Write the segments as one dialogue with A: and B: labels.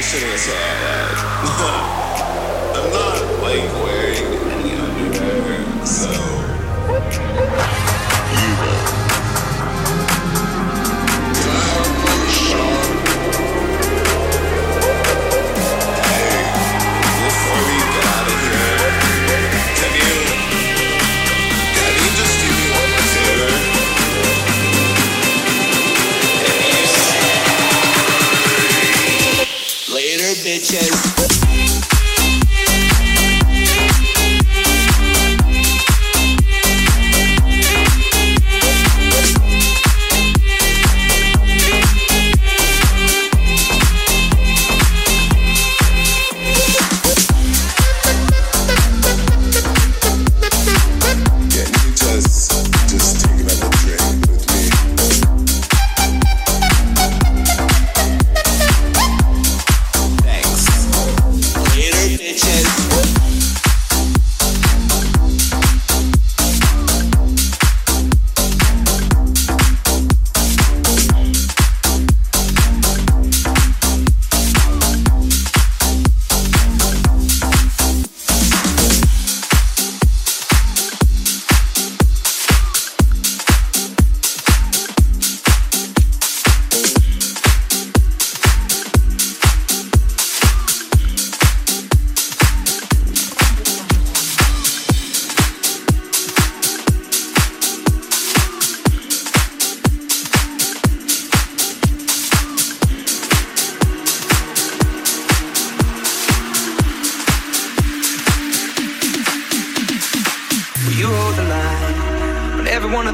A: I'm not like where.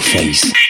A: Face.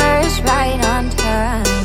B: Summer's right on time.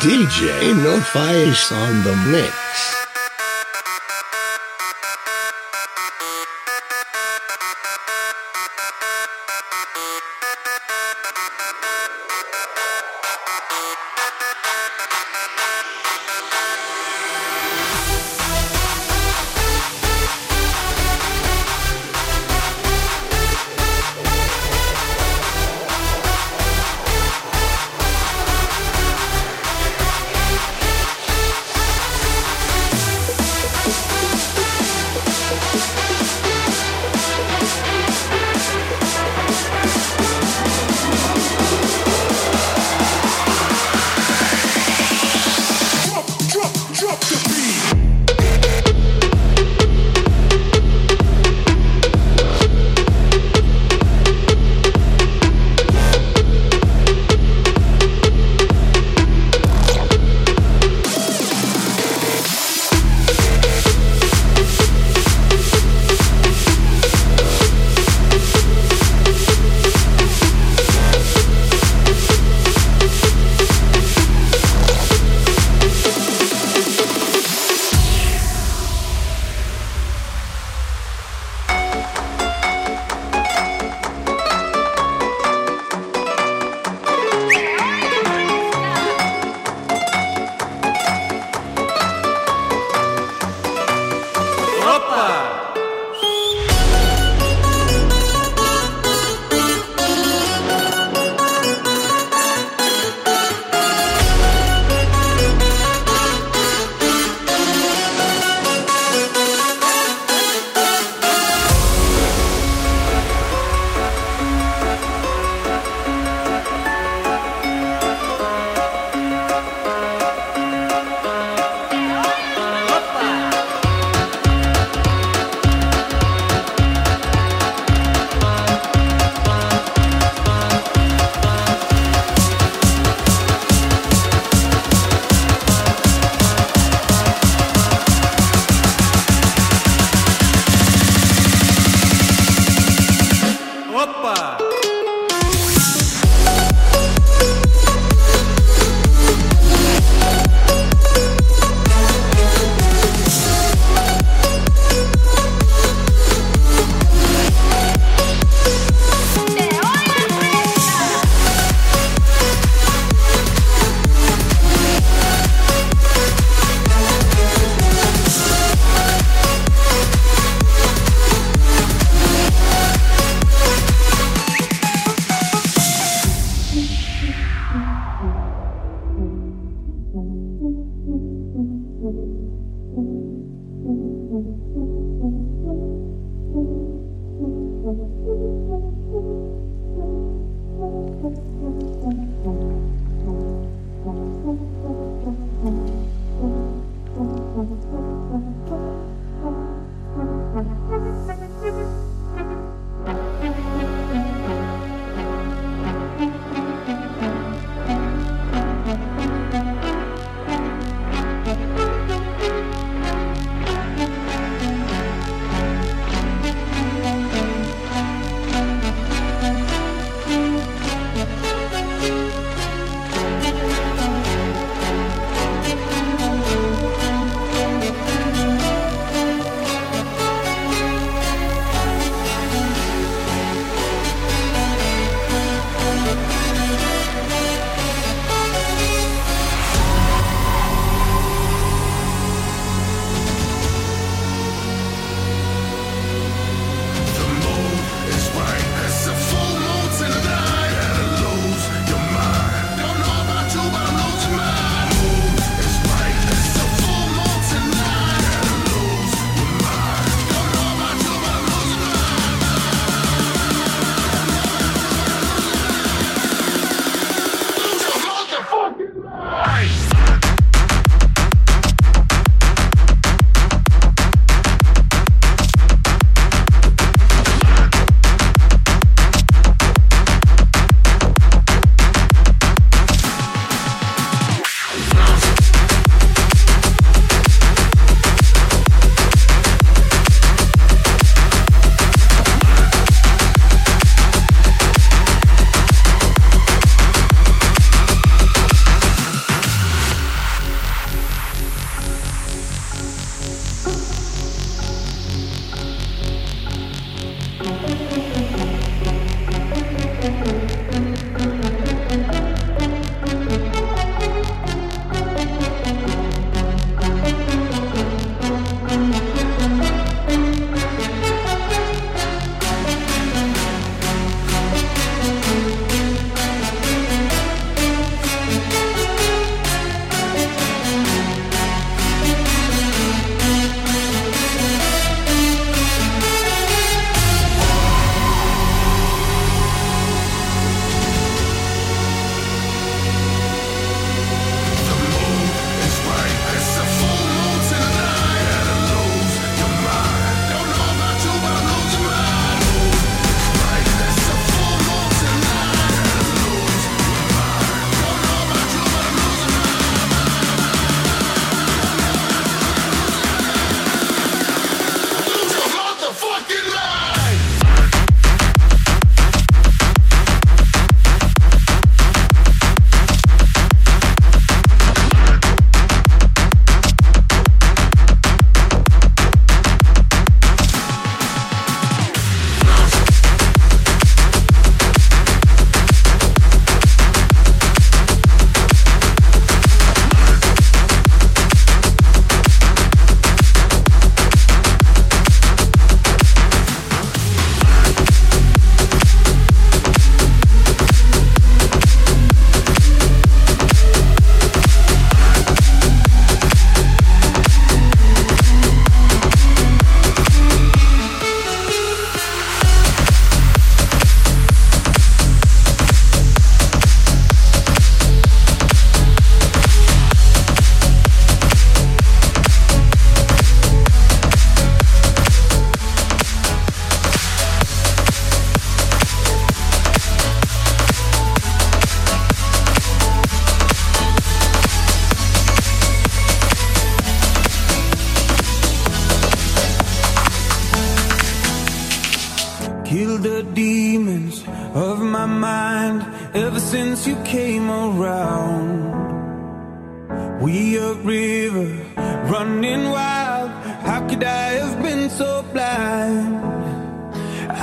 B: DJ No is on the
C: mix.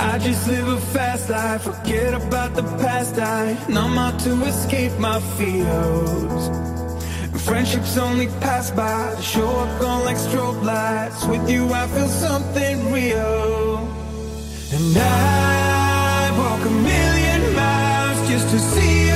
D: I just live a fast life, forget about the past. I numb out to escape my fears. Friendships only pass by, show up on like strobe lights. With you, I feel something real. And I walk a million miles just to see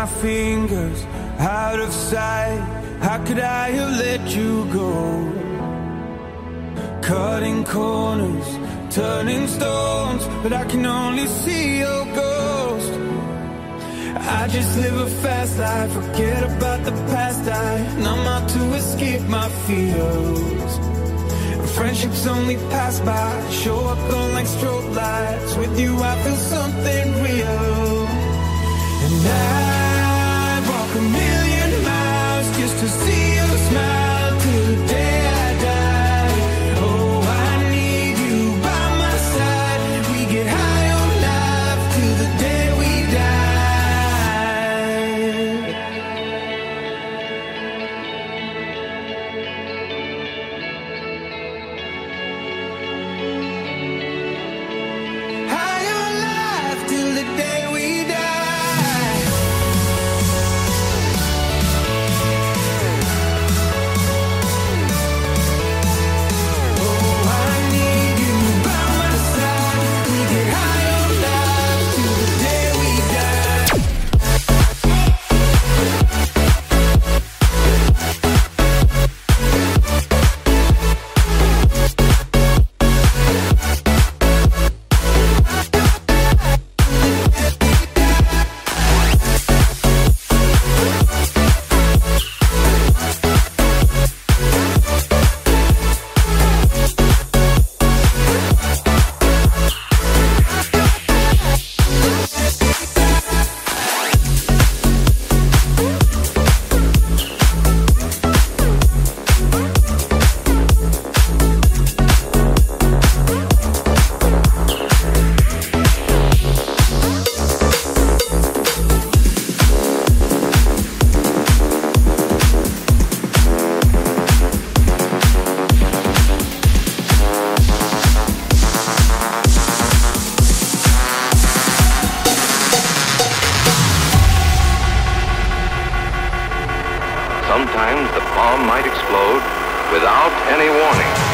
D: my fingers, out of sight. How could I have let you go? Cutting corners, turning stones, but I can only see your ghost. I just live a fast life, forget about the past. I numb out to escape my fears. Friendships only pass by, show up on like strobe lights. With you, I feel something real. And I a million miles just to see
E: bomb might explode without any warning.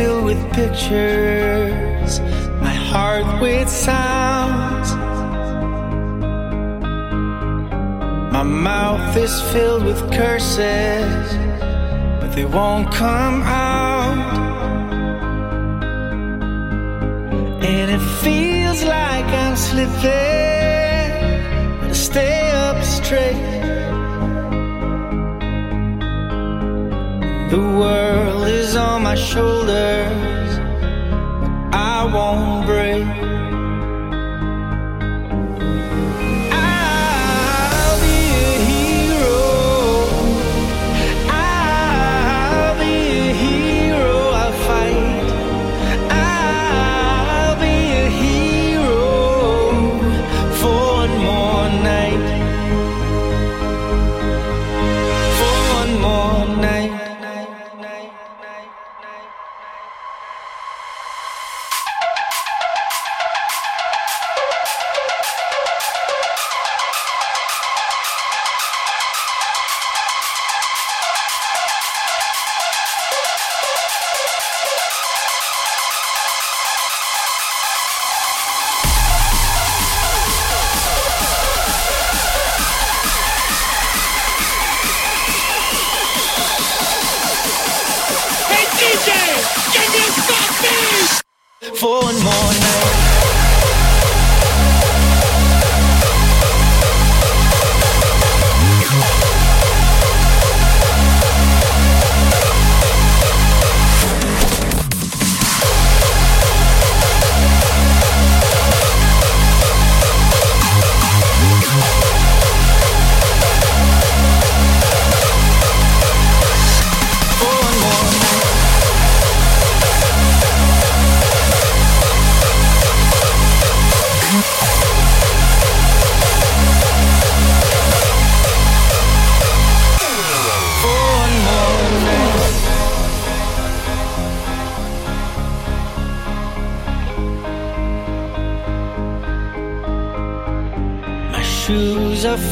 F: filled
D: with pictures, my heart with sounds. My mouth is filled with curses, but they won't come out. And it feels like I'm slipping, but I stay up straight. The world on my shoulders, I won't break.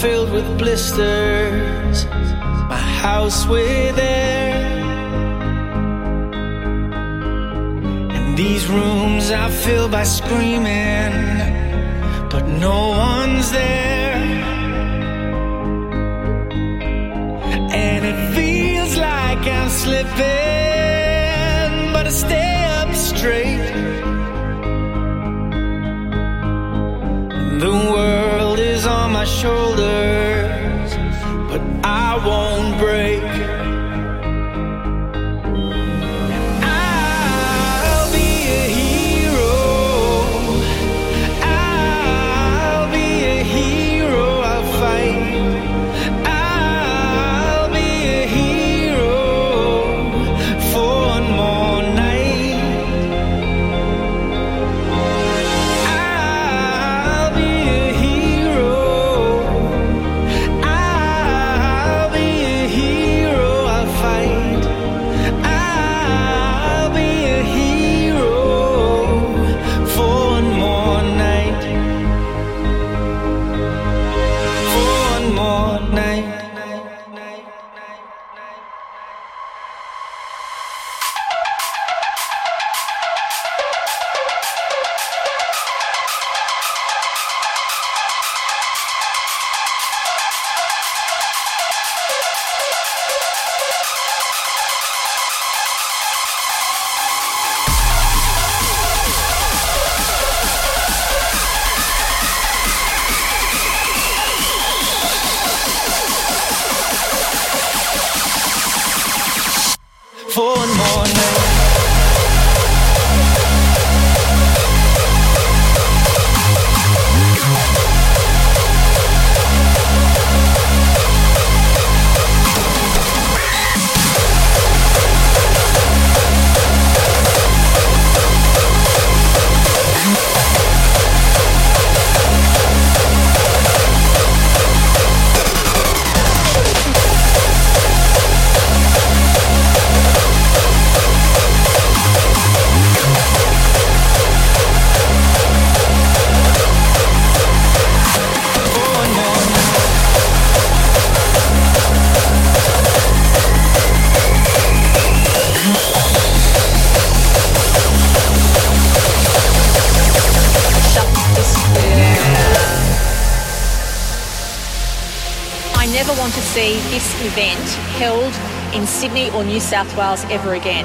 D: filled with blisters, my house with air. And these rooms I fill by screaming.
G: New South Wales ever again.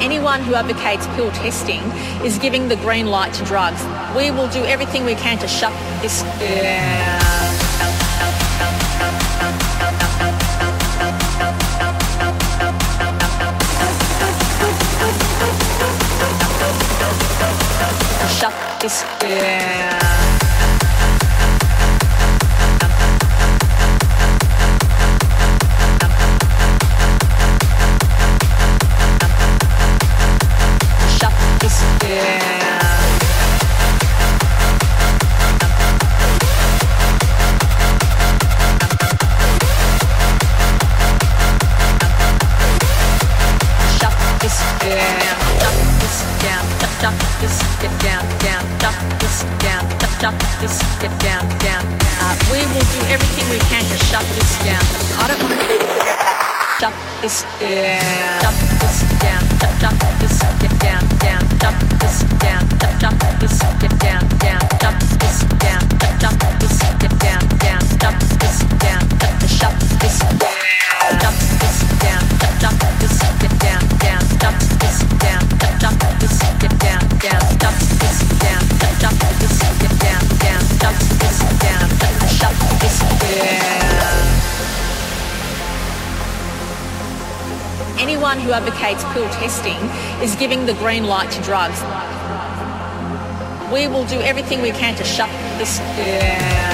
G: Anyone who advocates pill testing is giving the green light to drugs. We will do everything we can to shut this down. Shut this down. Shut this down. Shut this down. Shut this down, down. Shut this down. Shut this down, down. Anyone who advocates pill testing is giving the green light to drugs. We will do everything we can to shut this down.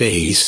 C: Lost